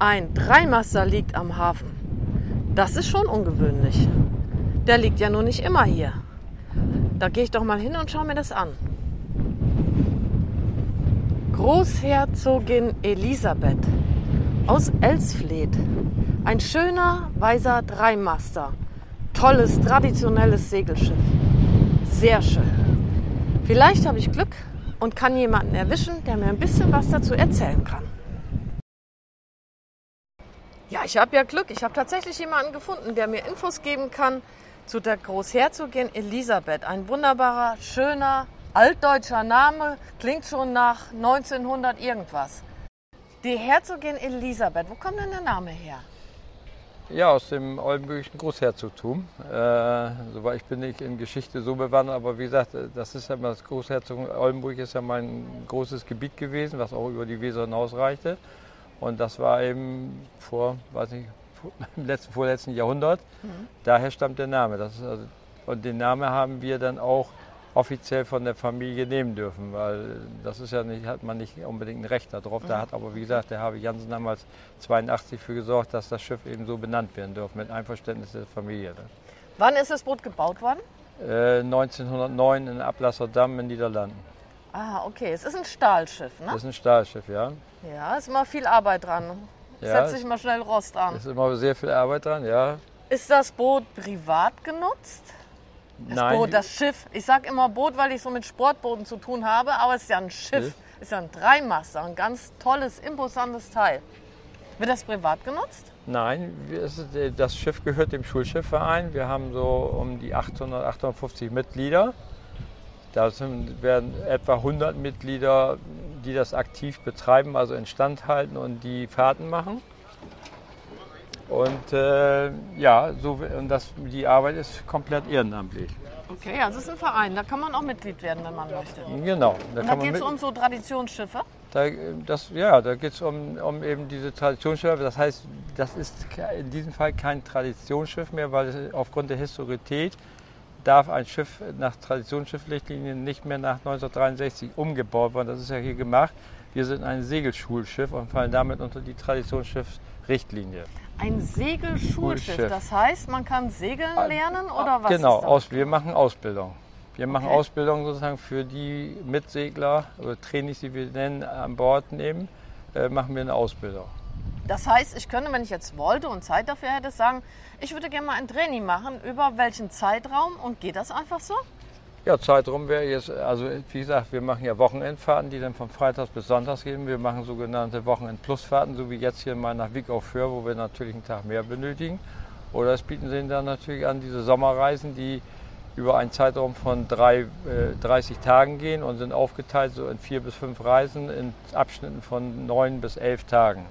Ein Dreimaster liegt am Hafen. Das ist schon ungewöhnlich. Der liegt ja nur nicht immer hier. Da gehe ich doch mal hin und schaue mir das an. Großherzogin Elisabeth aus Elsfleth. Ein schöner, weißer Dreimaster. Tolles, traditionelles Segelschiff. Sehr schön. Vielleicht habe ich Glück und kann jemanden erwischen, der mir ein bisschen was dazu erzählen kann. Ja, ich habe ja Glück. Ich habe tatsächlich jemanden gefunden, der mir Infos geben kann zu der Großherzogin Elisabeth. Ein wunderbarer, schöner, altdeutscher Name. Klingt schon nach 1900 irgendwas. Die Herzogin Elisabeth, wo kommt denn der Name her? Ja, aus dem oldenburgischen Großherzogtum. Äh, soweit ich bin nicht in Geschichte so bewandert, aber wie gesagt, das ist ja mal das Großherzogtum Oldenburg ist ja mein großes Gebiet gewesen, was auch über die Weser hinausreichte. Und das war eben vor, weiß nicht, im letzten, vorletzten Jahrhundert. Mhm. Daher stammt der Name. Also, und den Namen haben wir dann auch offiziell von der Familie nehmen dürfen, weil das ist ja nicht, hat man nicht unbedingt ein Recht darauf. Da hat aber, wie gesagt, der Harvey Jansen damals 82 für gesorgt, dass das Schiff eben so benannt werden darf, mit Einverständnis der Familie. Wann ist das Boot gebaut worden? Äh, 1909 in Ablasserdamm in den Niederlanden. Ah, okay. Es ist ein Stahlschiff, ne? Das ist ein Stahlschiff, ja. Ja, ist immer viel Arbeit dran. Ja, Setzt sich mal schnell Rost an. Ist immer sehr viel Arbeit dran, ja. Ist das Boot privat genutzt? Das Nein. Boot, das Schiff. Ich sage immer Boot, weil ich so mit Sportbooten zu tun habe, aber es ist ja ein Schiff. Schiff. Ist ja ein Dreimaster, ein ganz tolles, imposantes Teil. Wird das privat genutzt? Nein, äh, das Schiff gehört dem Schulschiffverein. Wir haben so um die 800, 850 Mitglieder. Da sind, werden etwa 100 Mitglieder, die das aktiv betreiben, also instand halten und die Fahrten machen. Und äh, ja, so, und das, die Arbeit ist komplett ehrenamtlich. Okay, also es ist ein Verein. Da kann man auch Mitglied werden, wenn man möchte. Genau. Da da geht es um so Traditionsschiffe. Da, das, ja, da geht es um, um eben diese Traditionsschiffe. Das heißt, das ist in diesem Fall kein Traditionsschiff mehr, weil es aufgrund der Historität darf ein Schiff nach Traditionsschiffrichtlinien nicht mehr nach 1963 umgebaut werden. Das ist ja hier gemacht. Wir sind ein Segelschulschiff und fallen damit unter die Traditionsschiffrichtlinie. Ein Segelschulschiff. Schulschiff. Das heißt, man kann segeln Ah, lernen oder was? Genau, aus, wir machen Ausbildung. Wir machen Okay. Ausbildung sozusagen für die Mitsegler oder Trainings, die wir nennen, an Bord nehmen, äh, machen wir eine Ausbildung. Das heißt, ich könnte, wenn ich jetzt wollte und Zeit dafür hätte, sagen, ich würde gerne mal ein Training machen. Über welchen Zeitraum? Und geht das einfach so? Ja, Zeitraum wäre jetzt, also wie gesagt, wir machen ja Wochenendfahrten, die dann von Freitags bis Sonntags gehen. Wir machen sogenannte Wochenend-Plus-Fahrten, so wie jetzt hier mal nach Wick auf Föhr, wo wir natürlich einen Tag mehr benötigen. Oder es bieten sie dann natürlich an diese Sommerreisen, die über einen Zeitraum von drei, äh, 30 Tagen gehen und sind aufgeteilt so in vier bis fünf Reisen in Abschnitten von neun bis elf Tagen.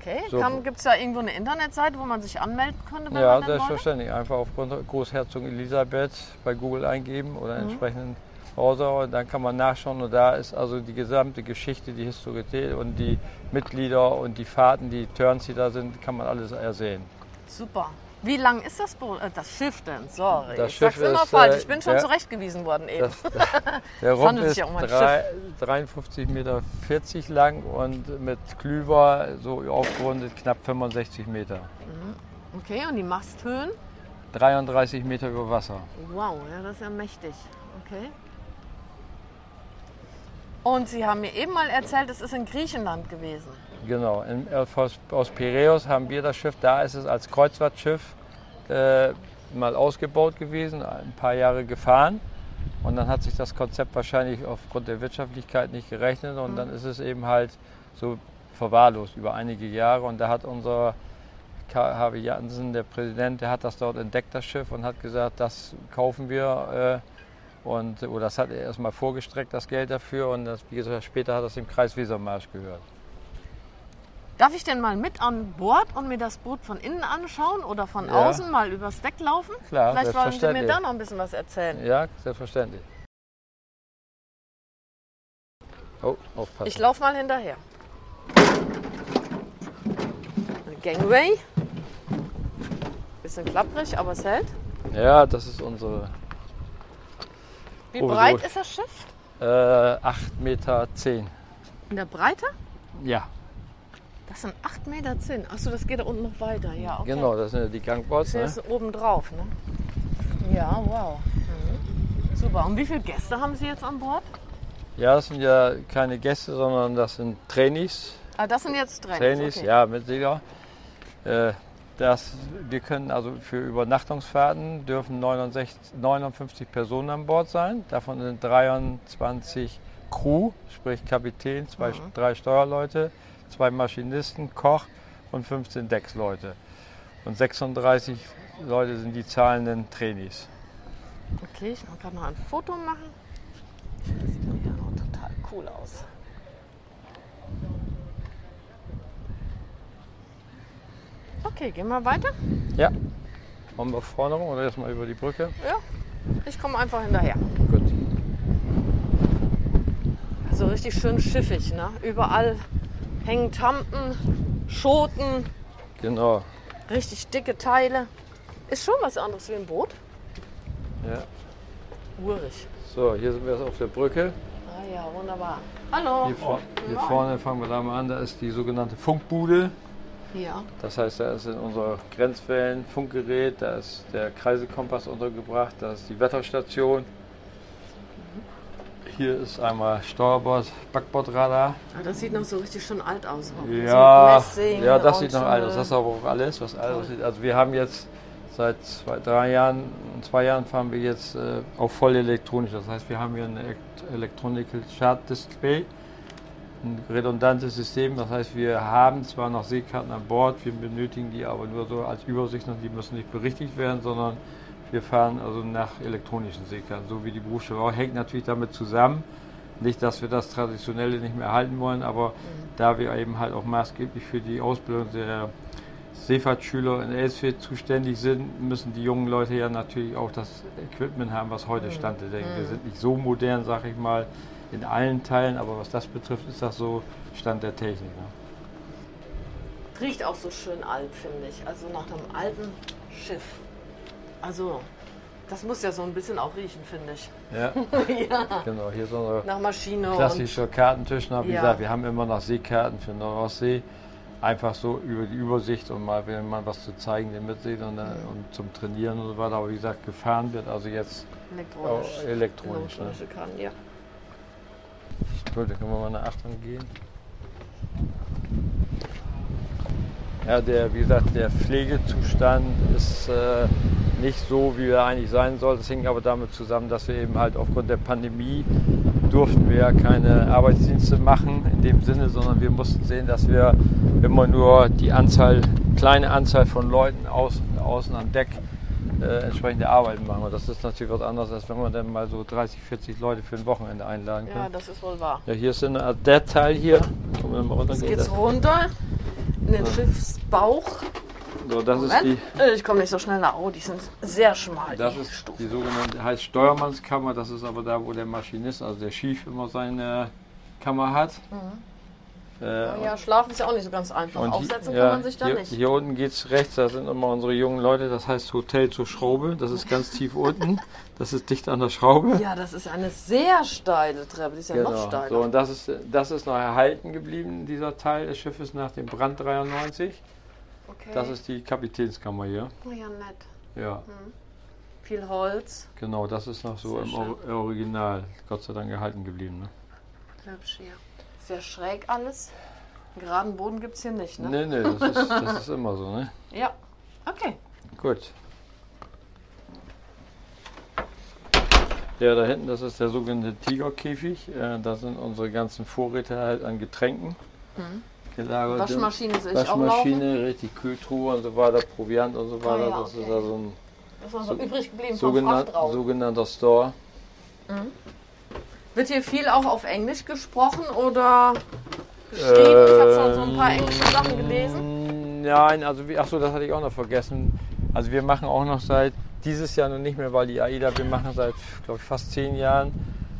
Okay. So. Gibt es da irgendwo eine Internetseite, wo man sich anmelden könnte, wenn Ja, man denn wollte? selbstverständlich. Einfach auf Großherzogin Elisabeth bei Google eingeben oder Mhm. entsprechenden Browser und dann kann man nachschauen und da ist also die gesamte Geschichte, die Historität und die Mitglieder und die Fahrten, die Turns, die da sind, kann man alles ersehen. Super. Wie lang ist das Boot? Äh, das Schiff denn? Sorry. Das ich Schiff sag's immer ist, falsch. äh, Ich bin schon der- zurechtgewiesen worden eben. Das, der Rumpf handelt ist sich ja um ein drei, 53,40 Meter lang und mit Klüver so aufgerundet knapp 65 Meter. okay, und die Masthöhen? 33 Meter über Wasser. Wow, ja, das ist ja mächtig. Okay. Und Sie haben mir eben mal erzählt, es ist in Griechenland gewesen. Genau, in, aus, aus Piräus haben wir das Schiff, da ist es als Kreuzfahrtschiff äh, mal ausgebaut gewesen, ein paar Jahre gefahren. Und dann hat sich das Konzept wahrscheinlich aufgrund der Wirtschaftlichkeit nicht gerechnet und dann ist es eben halt so verwahrlost über einige Jahre. Und da hat unser. Harvey Jansen, der Präsident, der hat das dort entdeckt, das Schiff, und hat gesagt, das kaufen wir. Äh, und, oder das hat er erstmal vorgestreckt, das Geld dafür. Und das, wie gesagt, später hat das dem Kreis Wesermarsch gehört. Darf ich denn mal mit an Bord und mir das Boot von innen anschauen oder von Ja. außen mal übers Deck laufen? Klar, Vielleicht wollen Sie mir da noch ein bisschen was erzählen. Ja, selbstverständlich. Oh, aufpassen. Ich laufe mal hinterher. Eine Gangway. Bisschen klapprig, aber es hält. ja, das ist unsere Wie Oh, so. breit ist das Schiff? äh, 8,10 Meter. In der Breite? Ja, Das sind 8 Meter Zinn. Achso, das geht da unten noch weiter. Ja, okay. Genau, das sind ja die Gangboards. Das Ne? ist oben drauf, ne? Ja, wow. Mhm. Super. Und wie viele Gäste haben Sie jetzt an Bord? Ja, das sind ja keine Gäste, sondern das sind Trainees. Ah, das sind jetzt Trainees. Trainees, okay. ja, Mitglieder. Äh, das, wir können also für Übernachtungsfahrten dürfen 69, 59 Personen an Bord sein. Davon sind 23 Crew, sprich Kapitän, zwei, drei Steuerleute, zwei Maschinisten, Koch und 15 Decksleute. Und 36 Leute sind die zahlenden Trainees. Okay, ich kann noch ein Foto machen. Das sieht ja noch total cool aus. Okay, gehen wir weiter? Ja. Wollen wir vorne rum oder erstmal über die Brücke? Ja. Ich komme einfach hinterher. Gut. Also richtig schön schiffig, ne? Überall hängen Tampen, Schoten, Genau. richtig dicke Teile. Ist schon was anderes wie ein Boot. Ja. Urig. So, hier sind wir jetzt auf der Brücke. Ah ja, wunderbar. Hallo. Hier, vor, hier vorne fangen wir da mal an, da ist die sogenannte Funkbude. Ja. Das heißt, da ist in unser Grenzwellen Funkgerät, da ist der Kreiselkompass untergebracht, da ist die Wetterstation. Hier ist einmal Steuerbord, Backbordradar. Ah, das sieht noch so richtig schon alt aus. auch. Ja, so ja, das sieht noch alt aus. Das ist aber auch alles, was alt aussieht. Also wir haben jetzt seit zwei, drei Jahren, zwei Jahren fahren wir jetzt äh, auf voll elektronisch. Das heißt, wir haben hier ein Electronical Chart Display, ein redundantes System. Das heißt, wir haben zwar noch Seekarten an Bord, wir benötigen die aber nur so als Übersicht und die müssen nicht berichtigt werden, sondern wir fahren also nach elektronischen Seekarten, so wie die Berufsschule auch. Hängt natürlich damit zusammen. Nicht, dass wir das Traditionelle nicht mehr erhalten wollen, aber da wir eben halt auch maßgeblich für die Ausbildung der Seefahrtsschüler in Elsfeld zuständig sind, müssen die jungen Leute ja natürlich auch das Equipment haben, was heute Stand ist. Wir sind nicht so modern, sag ich mal, in allen Teilen, aber was das betrifft, ist das so Stand der Technik. Ne? Riecht auch so schön alt, finde ich. Also nach einem alten Schiff. Also, das muss ja so ein bisschen auch riechen, finde ich. Ja, ja. genau. Hier unser Nach Maschine klassischer Kartentisch. Na, Wie Ja. gesagt, wir haben immer noch Seekarten für Nordsee. Einfach so über die Übersicht und mal, wenn man was zu zeigen, den mitsehen und, äh, und zum Trainieren und so weiter. Aber wie gesagt, gefahren wird also jetzt elektronisch. elektronisch. Ne? Elektronische Karten, ja. Gut, dann können wir mal nach Achtung gehen. Ja, der, wie gesagt, der Pflegezustand ist äh, nicht so, wie er eigentlich sein soll. Das hängt aber damit zusammen, dass wir eben halt aufgrund der Pandemie durften wir ja keine Arbeitsdienste machen in dem Sinne, sondern wir mussten sehen, dass wir immer nur die Anzahl, kleine Anzahl von Leuten außen, außen am Deck äh, entsprechende Arbeiten machen. Und das ist natürlich was anderes, als wenn man dann mal so 30, 40 Leute für ein Wochenende einladen kann. Ja, das ist wohl wahr. Ja, hier ist der Teil hier. Jetzt geht's runter in den Schiffsbauch. So, das ist Moment. die, Äh, Ich komme nicht so schnell nach. Oh, die sind sehr schmal. das die ist Stufen. die sogenannte heißt Steuermannskammer. Das ist aber da, wo der Maschinist, also der Schief, immer seine Kammer hat. Äh, Oh ja, schlafen ist ja auch nicht so ganz einfach. Aufsetzen hier, kann ja, man sich da hier, nicht. Hier unten geht es rechts, da sind immer unsere jungen Leute. Das heißt Hotel zur Schraube. Das ist ganz tief unten. Das ist dicht an der Schraube. Ja, das ist eine sehr steile Treppe. Die ist ja noch steiler. So, und das ist, das ist noch erhalten geblieben, dieser Teil des Schiffes nach dem Brand 93. okay. Das ist die Kapitänskammer hier. oh ja, nett. Ja. Viel Holz. Genau, das ist noch so Sehr im schön. Or Original, Gott sei Dank erhalten geblieben. Ne? Hübsch hier. Sehr schräg alles. Geraden Boden gibt es hier nicht, ne? Nee, nee, das ist, das ist immer so. Ne? Ja. Okay. Gut. Ja, da hinten, das ist der sogenannte Tigerkäfig. Äh, da sind unsere ganzen Vorräte halt an Getränken gelagert. Mhm. Waschmaschine sehe ich auch. Waschmaschine, richtig Kühltruhe und so weiter, Proviant und so weiter. Ah ja, das ist okay. da so ein Das war so, übrig geblieben Frachtraum. sogenannter Store. Wird hier viel auch auf Englisch gesprochen oder geschrieben? ich habe schon so ein paar englische Sachen gelesen. Ähm, Nein, also wie, ach so, das hatte ich auch noch vergessen. Also wir machen auch noch seit dieses Jahr noch nicht mehr, weil die AIDA, wir machen seit, glaube ich, fast zehn Jahren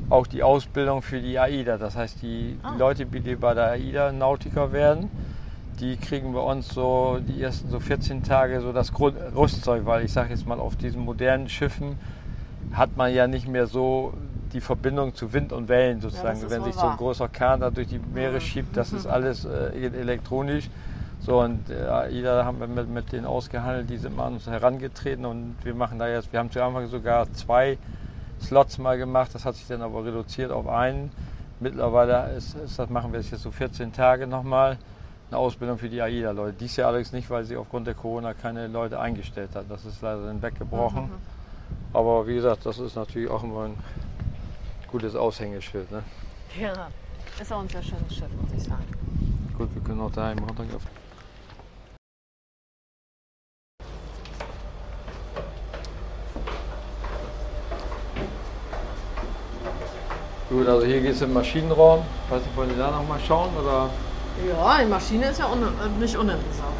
auch die Ausbildung für die AIDA. Das heißt, die Ah. Leute, die bei der AIDA Nautiker werden, die kriegen bei uns so die ersten so 14 Tage so das Grund, Rüstzeug, weil ich sage jetzt mal, auf diesen modernen Schiffen hat man ja nicht mehr so die Verbindung zu Wind und Wellen sozusagen. ist Wenn sich so ein wahr. großer Kahn da durch die Meere schiebt, das ist alles äh, elektronisch. So und äh, AIDA haben wir mit, mit denen ausgehandelt, die sind mal an uns herangetreten und wir machen da jetzt, wir haben zu Anfang sogar zwei Slots mal gemacht, das hat sich dann aber reduziert auf einen. Mittlerweile ist, ist das machen wir jetzt so 14 Tage nochmal eine Ausbildung für die AIDA-Leute. Dies Jahr allerdings nicht, weil sie aufgrund der Corona keine Leute eingestellt hat. Das ist leider dann weggebrochen. Aber wie gesagt, das ist natürlich auch immer ein gutes Aushängeschild. Ne? Ja. Ist auch ein sehr schönes Schiff, muss ich sagen. Gut, wir können auch daheim runtergehen. Gut, also hier geht es im Maschinenraum. Weiß nicht, wollen Sie da noch mal schauen? Oder? Ja, die Maschine ist ja un äh, nicht uninteressant.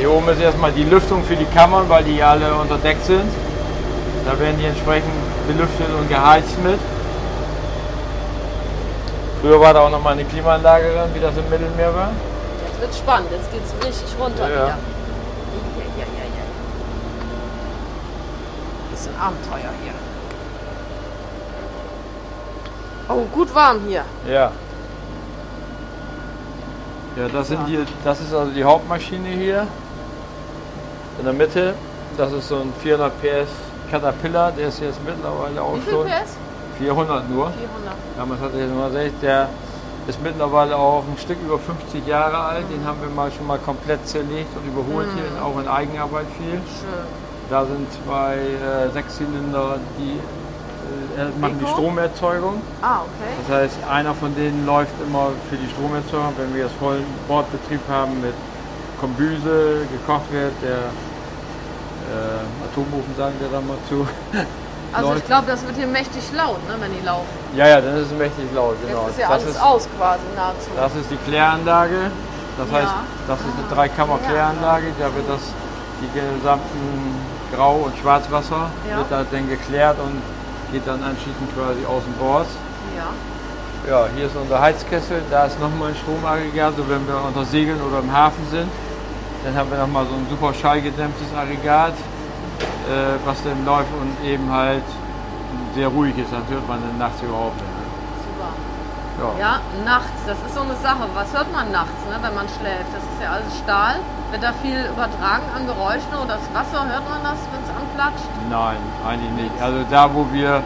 Hier oben ist erstmal die Lüftung für die Kammern, weil die alle unter Deck sind. Da werden die entsprechend belüftet und geheizt mit. Früher war da auch noch mal eine Klimaanlage drin, wie das im Mittelmeer war. Jetzt wird spannend, jetzt geht's richtig runter Ja. wieder. Ja, ja, ja, ja. Bisschen Abenteuer hier. Oh, gut warm hier. Ja. Ja, das sind die, das ist also die Hauptmaschine hier. In der Mitte, das ist so ein 400 PS Caterpillar, der ist jetzt mittlerweile auch Wie viel schon PS? 400 nur. 400. Damals hatte ich nur 60, der ist mittlerweile auch ein Stück über 50 Jahre alt. Den haben wir mal schon mal komplett zerlegt und überholt hier, auch in Eigenarbeit viel. Schön. Da sind zwei äh, Sechszylinder, die äh, machen die? Stromerzeugung. Ah, okay. Das heißt, einer von denen läuft immer für die Stromerzeugung, wenn wir jetzt vollen Bordbetrieb haben mit Kombüse, gekocht wird, der äh, Atomofen sagen wir da mal zu. Also ich glaube, das wird hier mächtig laut, ne, wenn die laufen. Ja, ja, dann ist es mächtig laut, genau. Jetzt ist ja das, alles ist, aus quasi nahezu. das ist die Kläranlage. Das Ja. heißt, das ist eine Dreikammer-Kläranlage. Da wird das, die gesamten Grau- und Schwarzwasser Ja. wird da dann geklärt und geht dann anschließend quasi außen Bord. Ja. Ja, hier ist unser Heizkessel, da ist nochmal ein Stromaggregat, so wenn wir unter Segeln oder im Hafen sind. Dann haben wir nochmal so ein super schallgedämmtes Aggregat, äh, was dann läuft und eben halt sehr ruhig ist, das hört man dann nachts überhaupt nicht. Super. Ja. Ja, nachts, das ist so eine Sache. Was hört man nachts, ne, wenn man schläft? Das ist ja alles Stahl. Wird da viel übertragen an Geräuschen oder das Wasser? Hört man das, wenn es anplatscht? Nein, eigentlich nicht. Also da, wo wir,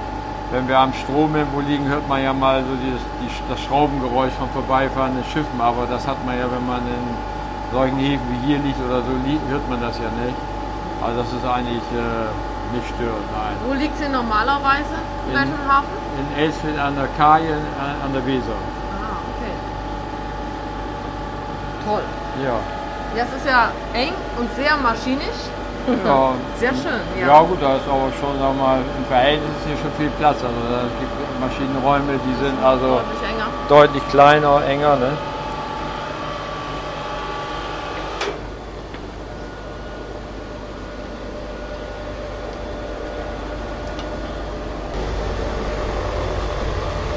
wenn wir am Strom irgendwo liegen, hört man ja mal so dieses, die, das Schraubengeräusch von vorbeifahrenden Schiffen, aber das hat man ja, wenn man in solchen Häfen wie hier liegt oder so hört man das ja nicht. Also das ist eigentlich äh, nicht störend, nein. Wo liegt sie normalerweise? In welchem Hafen? In Elsfeld an der Kaje, an, an der Weser. Ah, okay. Toll. Ja. Es ist ja eng und sehr maschinisch. ja. Sehr schön, ja. Ja gut, da ist aber schon sag mal, im Verhältnis ist hier schon viel Platz. Also da gibt Maschinenräume, die sind also Deutlich deutlich kleiner, enger. Ne?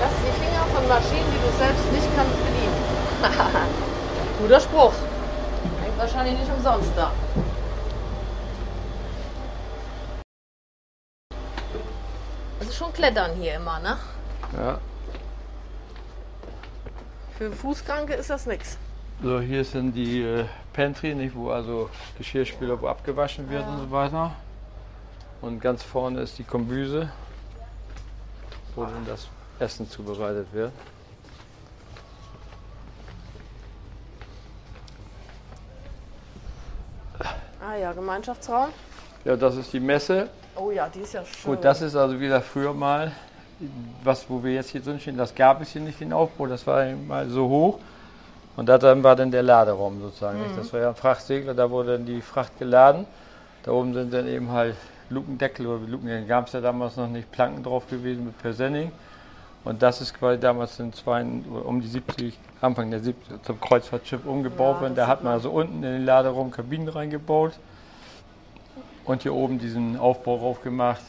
Lass die Finger von Maschinen, die du selbst nicht kannst, bedienen. Guter Spruch. Hängt wahrscheinlich nicht umsonst da. Also schon klettern hier immer, ne? Ja. Für Fußkranke ist das nichts. So, hier sind die äh, Pantry, nicht, wo also Geschirrspüler, wo abgewaschen wird und so weiter. Und ganz vorne ist die Kombüse, wo dann das Essen zubereitet wird. Ah ja, Gemeinschaftsraum. Ja, das ist die Messe. Oh ja, die ist ja schön. Gut, das ist also wieder früher mal, was, wo wir jetzt hier drin stehen, das gab es hier nicht, den Aufbau, das war mal so hoch. Und da dann war dann der Laderaum sozusagen. nicht? Das war ja ein Frachtsegler, da wurde dann die Fracht geladen. Da oben sind dann eben halt Lukendeckel oder Luken, gab es ja damals noch nicht, Planken drauf gewesen mit Persenning. Und das ist quasi damals in zwei, um die 70, Anfang der 70 zum Kreuzfahrtschiff umgebaut worden. Da hat man also unten in den Laderaum Kabinen reingebaut und hier oben diesen Aufbau drauf gemacht.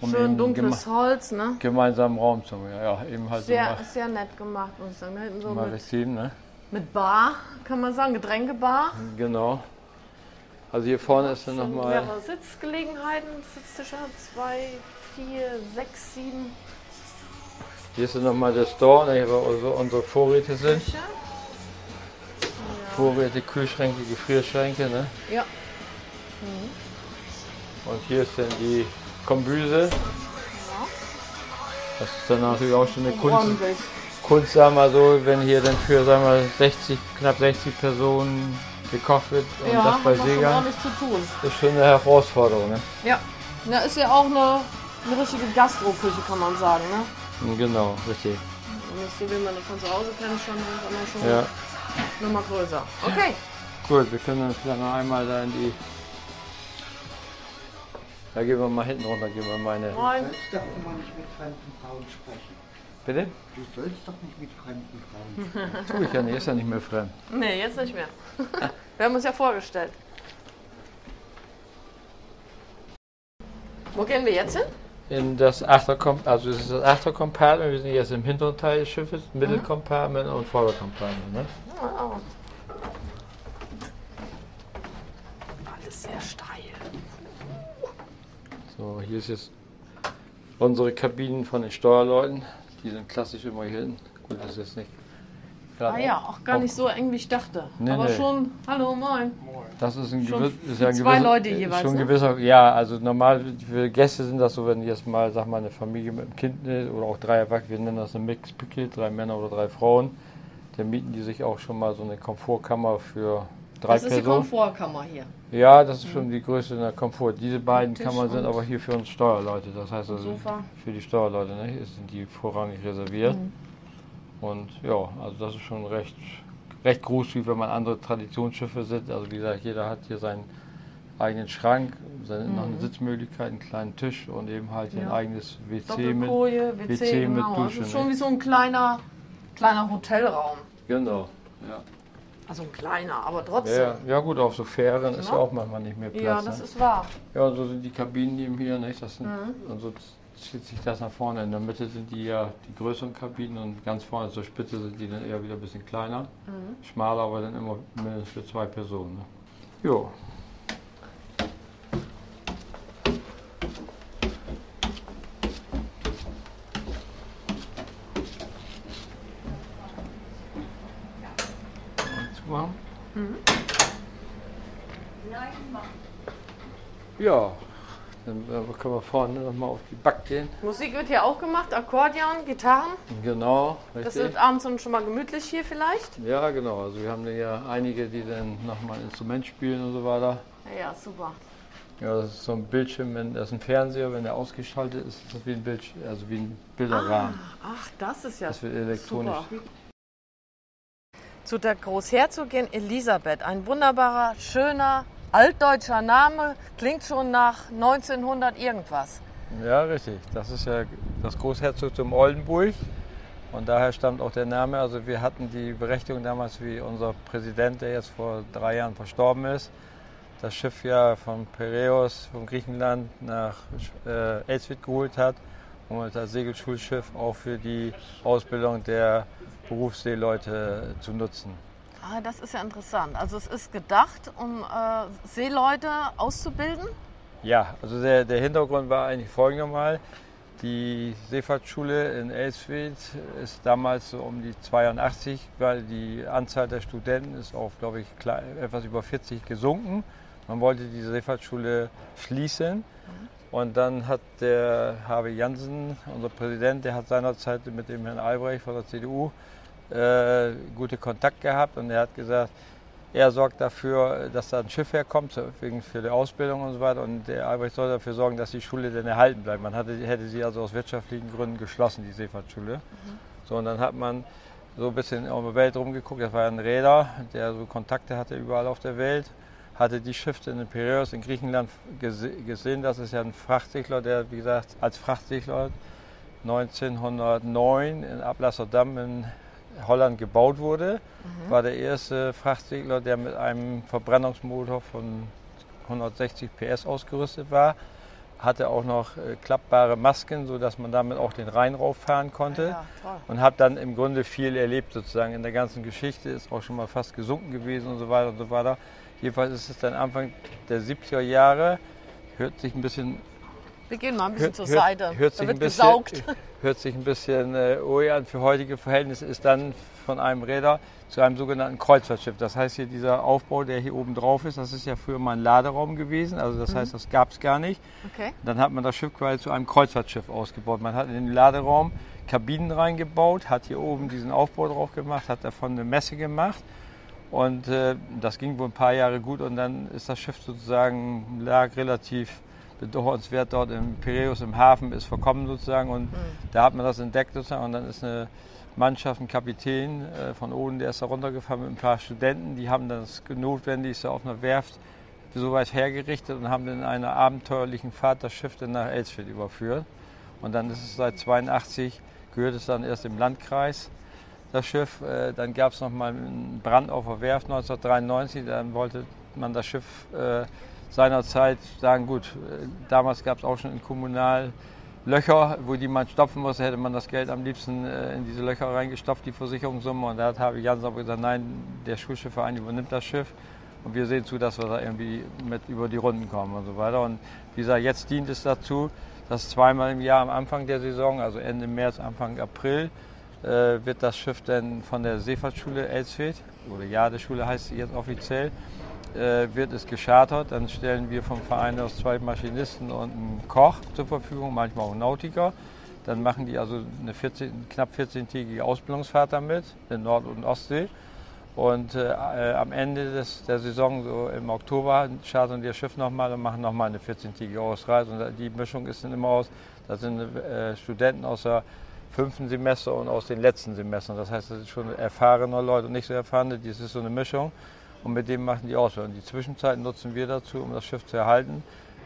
um Schön dunkles Holz, ne? gemeinsamen Raum zu ja, ja, eben halt Sehr, so sehr nett gemacht, muss ich sagen. Hinten so mal, mit, wegziehen, ne? mit Bar, kann man sagen, Getränkebar. Genau. Also hier vorne ist dann nochmal, mehrere Sitzgelegenheiten, Sitztische, zwei, vier, sechs, sieben hier ist nochmal der Store, ne, wo also unsere Vorräte sind. Tische. Vorräte, Kühlschränke, Gefrierschränke. Ne? Ja. Und hier ist dann die Kombüse. Das ist dann natürlich auch schon eine Kunst. Kunst, sagen wir so, wenn hier dann für sagen wir, 60, knapp 60 Personen gekocht wird und Ja, das bei tun. ist schon eine Herausforderung. Ne? Ja. Na, ist ja auch eine, eine richtige Gastroküche, kann man sagen. Ne? Genau, richtig. So, wie man das von zu Hause kennt, schon, sondern schon Ja. Nummer größer. Okay. Gut, wir können dann vielleicht noch einmal da in die. Da gehen wir mal hinten runter, gehen wir meine. Moin. Du sollst doch immer nicht mit fremden Frauen sprechen. Bitte? Du sollst doch nicht mit fremden Frauen sprechen. Tu ich ja nicht, ist ja nicht mehr fremd. Nee, jetzt nicht mehr. Wir haben uns ja vorgestellt. Wo gehen wir jetzt hin? In das Achtercompartment, also das ist das Achtercompartment, wir sind jetzt im hinteren Teil des Schiffes, Mittelcompartment und Vordercompartment. Ne? Alles sehr steil. So, hier ist jetzt unsere Kabinen von den Steuerleuten. Die sind klassisch immer hier hinten. Gut, das ist jetzt nicht. Ah ja, auch gar nicht so eng, wie ich dachte. Nee, Aber nee. schon, hallo, moin. Das ist ein gewiss, ist ja ein zwei gewisser- Leute jeweils, Schon ne? gewisser, ja, also normal für Gäste sind das so, wenn jetzt mal, sag mal, eine Familie mit einem Kind ist oder auch drei Erwachsene, wir nennen das eine Mixed Pickle, drei Männer oder drei Frauen, dann mieten die sich auch schon mal so eine Komfortkammer für drei Das ist die Personen. Komfortkammer hier. Ja, das ist schon die Größe in der Komfort. Diese beiden Kammern sind aber hier für uns Steuerleute. Das heißt also Sofa. für die Steuerleute ne, sind die vorrangig reserviert. Mhm. Und ja, also das ist schon recht, recht großzügig, wenn man andere Traditionsschiffe sieht. Also wie gesagt, jeder hat hier seinen eigenen Schrank, seine, noch eine Sitzmöglichkeit, einen kleinen Tisch und eben halt hier ein Mhm. Ja. eigenes WC mit. WC, WC mit genau. Dusche, Das ist schon ne? wie so ein kleiner, kleiner Hotelraum. Genau. Ja. Also ein kleiner, aber trotzdem. Ja, ja gut, auf so Fähren ist ja Ja. auch manchmal nicht mehr Platz. Ja, das ne? ist wahr. Ja, und so sind die Kabinen eben hier, nicht? Das sind, Mhm. Und so zieht sich das nach vorne. In der Mitte sind die ja die größeren Kabinen und ganz vorne zur Spitze sind die dann eher wieder ein bisschen kleiner. Mhm. Schmaler, aber dann immer mindestens für zwei Personen. Ne? Jo. Zumachen? Ja, dann äh, können wir vorne nochmal auf die Back gehen. Musik wird hier auch gemacht, Akkordeon, Gitarren. Genau, Das richtig. ist abends dann schon mal gemütlich hier vielleicht. Ja, genau. Also wir haben ja einige, die dann nochmal ein Instrument spielen und so weiter. Ja, super. Ja, das ist so ein Bildschirm, wenn das ist ein Fernseher, wenn der ausgeschaltet ist, ist das wie ein Bildschirm, also wie ein Bilderrahmen. Ach, das ist ja Das wird elektronisch. super. Zu der Großherzogin Elisabeth, ein wunderbarer, schöner, altdeutscher Name, klingt schon nach 1900 irgendwas. Ja, richtig. Das ist ja das Großherzogtum Oldenburg. Und daher stammt auch der Name. Also wir hatten die Berechtigung damals, wie unser Präsident, der jetzt vor drei Jahren verstorben ist, das Schiff ja von Piräus, von Griechenland nach äh, Elsfit geholt hat, um als Segelschulschiff auch für die Ausbildung der Berufsseeleute zu nutzen. Ah, das ist ja interessant. Also es ist gedacht, um äh, Seeleute auszubilden. Ja, also der, der Hintergrund war eigentlich folgendermal. Die Seefahrtsschule in Elsfeld ist damals so um die 82, weil die Anzahl der Studenten ist auf, glaube ich, etwas über 40 gesunken. Man wollte die Seefahrtsschule schließen. Und dann hat der Harvey Jansen, unser Präsident, der hat seinerzeit mit dem Herrn Albrecht von der CDU äh, gute Kontakt gehabt und er hat gesagt, er sorgt dafür, dass da ein Schiff herkommt, wegen für die Ausbildung und so weiter. Und der Albrecht soll dafür sorgen, dass die Schule dann erhalten bleibt. Man hatte, hätte sie also aus wirtschaftlichen Gründen geschlossen, die Seefahrtsschule. So, und dann hat man so ein bisschen auf der Welt rumgeguckt. Das war ein Räder, der so Kontakte hatte überall auf der Welt. Hatte die Schiffe in den Piräus in Griechenland gese gesehen. Das ist ja ein Frachtsegler, der, wie gesagt, als Frachtsegler 1909 in Ablasserdam in Holland gebaut wurde. War der erste Frachtsegler, der mit einem Verbrennungsmotor von 160 PS ausgerüstet war. Hatte auch noch äh, klappbare Masken, sodass man damit auch den Rhein rauffahren konnte. Ja. Und habe dann im Grunde viel erlebt sozusagen in der ganzen Geschichte. Ist auch schon mal fast gesunken gewesen und so weiter und so weiter. Jedenfalls ist es dann Anfang der 70er Jahre, hört sich ein bisschen Wir gehen mal ein bisschen hört, zur hört, Seite. hört da sich wird ein bisschen, gesaugt. hört sich ein bisschen äh, ui an. Für heutige Verhältnisse ist dann von einem Räder zu einem sogenannten Kreuzfahrtschiff. Das heißt hier dieser Aufbau, der hier oben drauf ist, das ist ja früher mal ein Laderaum gewesen. Also das heißt, das gab es gar nicht. Okay. Dann hat man das Schiff quasi zu einem Kreuzfahrtschiff ausgebaut. Man hat in den Laderaum Kabinen reingebaut, hat hier oben diesen Aufbau drauf gemacht, hat davon eine Messe gemacht. Und äh, das ging wohl ein paar Jahre gut und dann ist das Schiff sozusagen, lag relativ bedauernswert dort im Piräus im Hafen, ist verkommen sozusagen und da hat man das entdeckt sozusagen und dann ist eine Mannschaft, ein Kapitän äh, von Oden, der ist da runtergefahren mit ein paar Studenten, die haben das Notwendigste auf einer Werft so weit hergerichtet und haben in einer abenteuerlichen Fahrt das Schiff dann nach Elsfeld überführt. Und dann ist es seit 82, gehört es dann erst im Landkreis, das Schiff. Äh, Dann gab es noch mal einen Brand auf der Werft 1993. Dann wollte man das Schiff äh, seinerzeit sagen, gut, äh, damals gab es auch schon in Kommunal Löcher, wo die man stopfen musste, hätte man das Geld am liebsten äh, in diese Löcher reingestopft, die Versicherungssumme. Und da habe ich ganz sauber gesagt, nein, der Schulschiffverein übernimmt das Schiff. Und wir sehen zu, dass wir da irgendwie mit über die Runden kommen und so weiter. Und wie gesagt, jetzt dient es dazu, dass zweimal im Jahr am Anfang der Saison, also Ende März, Anfang April, äh, wird das Schiff dann von der Seefahrtsschule Elsfeld, oder Jadeschule heißt sie jetzt offiziell, wird es geschartert. Dann stellen wir vom Verein aus zwei Maschinisten und einen Koch zur Verfügung, manchmal auch einen Nautiker. Dann machen die also eine 14, knapp 14-tägige Ausbildungsfahrt damit in Nord- und Ostsee. Und äh, äh, am Ende des, der Saison, so im Oktober, chartern die das Schiff nochmal und machen nochmal eine 14-tägige Ausreise. Und die Mischung ist dann immer aus, da sind äh, Studenten aus der fünften Semester und aus den letzten Semestern. Das heißt, das sind schon erfahrene Leute und nicht so erfahrene. Das ist so eine Mischung. Und mit dem machen die Ausbildung. Die Zwischenzeit nutzen wir dazu, um das Schiff zu erhalten.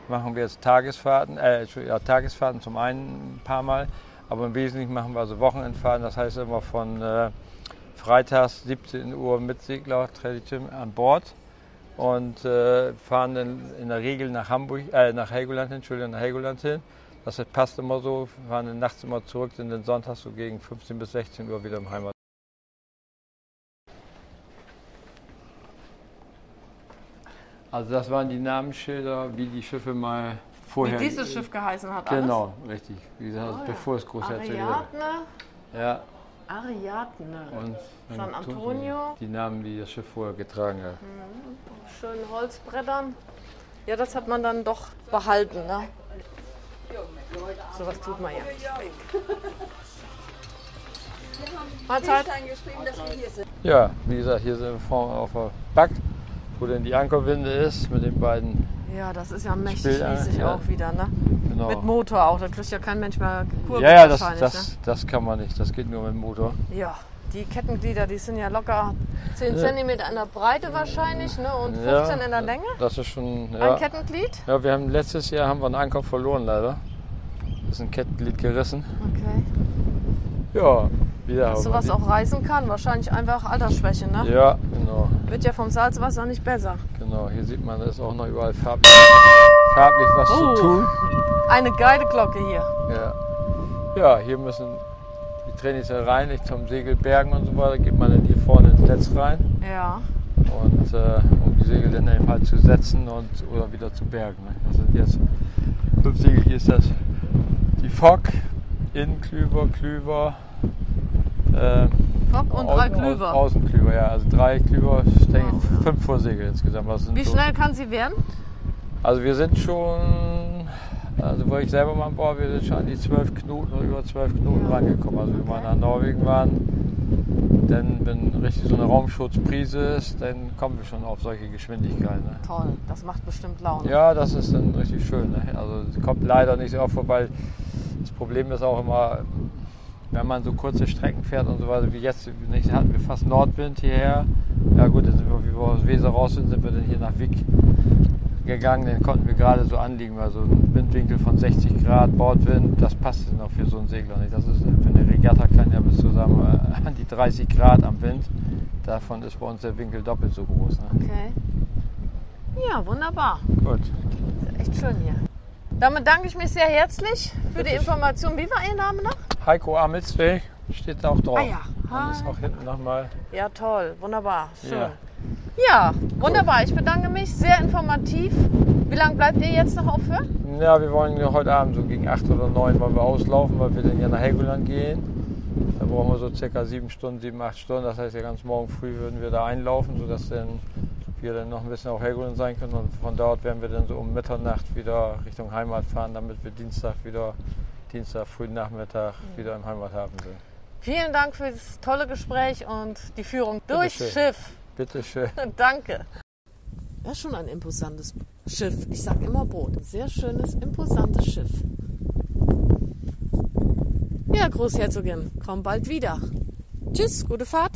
Machen wir jetzt Tagesfahrten, äh, ja, Tagesfahrten zum einen ein paar Mal, aber im Wesentlichen machen wir also Wochenendfahrten. Das heißt immer von äh, freitags 17 Uhr mit Segler Tradition an Bord und äh, fahren dann in der Regel nach Hamburg, äh, nach Helgoland hin, Entschuldigung, nach Helgoland hin. Das passt immer so, fahren dann nachts immer zurück, sind dann sonntags so gegen 15 bis 16 Uhr wieder im Heimat. Also das waren die Namensschilder, wie die Schiffe mal Wie vorher. dieses Schiff geheißen hat. Genau, richtig. Wie gesagt, Oh ja. bevor es Großherzog Alles. Ariadne. Ja, Ariadne. und San Antonio. Die Namen, die das Schiff vorher getragen hat. Schönen Holzbrettern. Ja, das hat man dann doch behalten. Ne? So was tut man ja nicht weg. Mahlzeit. geschrieben, dass wir hier sind. Ja, wie gesagt, hier sind wir vorne auf der Back, wo denn die Ankerwinde ist, mit den beiden. Ja, das ist ja mächtig Spiel- riesig ja. auch wieder. Ne? Genau. Mit Motor auch. Da kriegt ja kein Mensch mehr Kurve ja, ja, das, das, das kann man nicht. Das geht nur mit dem Motor. Ne? Ja, die Kettenglieder, die sind ja locker 10 Ja. cm in der Breite wahrscheinlich ne? und 15 ja, in der Länge. Das ist schon. Ein Ja, Kettenglied. ja, wir haben letztes Jahr haben wir einen Anker verloren leider. Ist ein Kettenglied gerissen. Okay. Ja, wieder. Dass sowas auch reißen kann. Wahrscheinlich einfach Altersschwäche. Ne? Ja, genau, Wird ja vom Salzwasser nicht besser. genau. Hier sieht man, da ist auch noch überall farblich, farblich was Oh. zu tun. Eine geile Glocke hier. Ja. ja, hier müssen die Trainings rein, nicht zum Segelbergen und so weiter, geht man dann hier vorne ins Netz rein Ja. und äh, um die Segel dann eben halt zu setzen und oder wieder zu bergen. Ne? Das sind jetzt fünf Segel, hier ist das die Fock, Innenklüver, Klüver, äh, Fock und drei Klüver. Außenklüver, ja, also drei Klüver, ich denke Wow, fünf Vorsegel insgesamt. Wie so- schnell kann sie werden? Also wir sind schon, also wo ich selber mal an Bord, wir sind schon an die 12 Knoten oder über 12 Knoten Ja. rangekommen. Also wir nach Norwegen waren, dann wenn richtig so eine Raumschutzprise ist, dann kommen wir schon auf solche Geschwindigkeiten. Ne? Toll, das macht bestimmt Laune. Ja, das ist dann richtig schön. Ne? Also es kommt leider nicht so oft vor, weil das Problem ist auch immer, wenn man so kurze Strecken fährt und so weiter, wie jetzt, nicht, hatten wir fast Nordwind hierher. Ja gut, dann sind wir, wie wir aus Weser raus sind, sind wir dann hier nach Wick gegangen, den konnten wir gerade so anliegen, also ein Windwinkel von 60 Grad, Bordwind, das passt auch für so einen Segler nicht. Das ist für eine Regatta kann ja bis zusammen äh, an die 30 Grad am Wind. Davon ist bei uns der Winkel doppelt so groß. Ne? Okay. Ja, wunderbar. Gut. Ist echt schön hier. Damit danke ich mich sehr herzlich für die Information. Wie war Ihr Name noch? Heiko Amelsweg steht da auch drauf. Ah ja. Und ist Hi. auch hinten nochmal. Ja, toll. Wunderbar. Schön. Ja. Ja, wunderbar. Ich bedanke mich. Sehr informativ. Wie lange bleibt ihr jetzt noch auf Föhr? Ja, wir wollen ja heute Abend so gegen 8 oder 9 wollen wir auslaufen, weil wir dann ja nach Helgoland gehen. Da brauchen wir so circa 7 Stunden, 7, 8 Stunden. Das heißt, ja ganz morgen früh würden wir da einlaufen, sodass dann wir dann noch ein bisschen auf Helgoland sein können. Und von dort werden wir dann so um Mitternacht wieder Richtung Heimat fahren, damit wir Dienstag wieder, Dienstag frühen Nachmittag wieder im Heimathafen sind. Vielen Dank für das tolle Gespräch und die Führung durchs schön. Schiff. Bitte schön. Danke. Ja, schon ein imposantes Schiff. Ich sag immer Boot. Ein sehr schönes, imposantes Schiff. Ja, Großherzogin, komm bald wieder. Tschüss, gute Fahrt.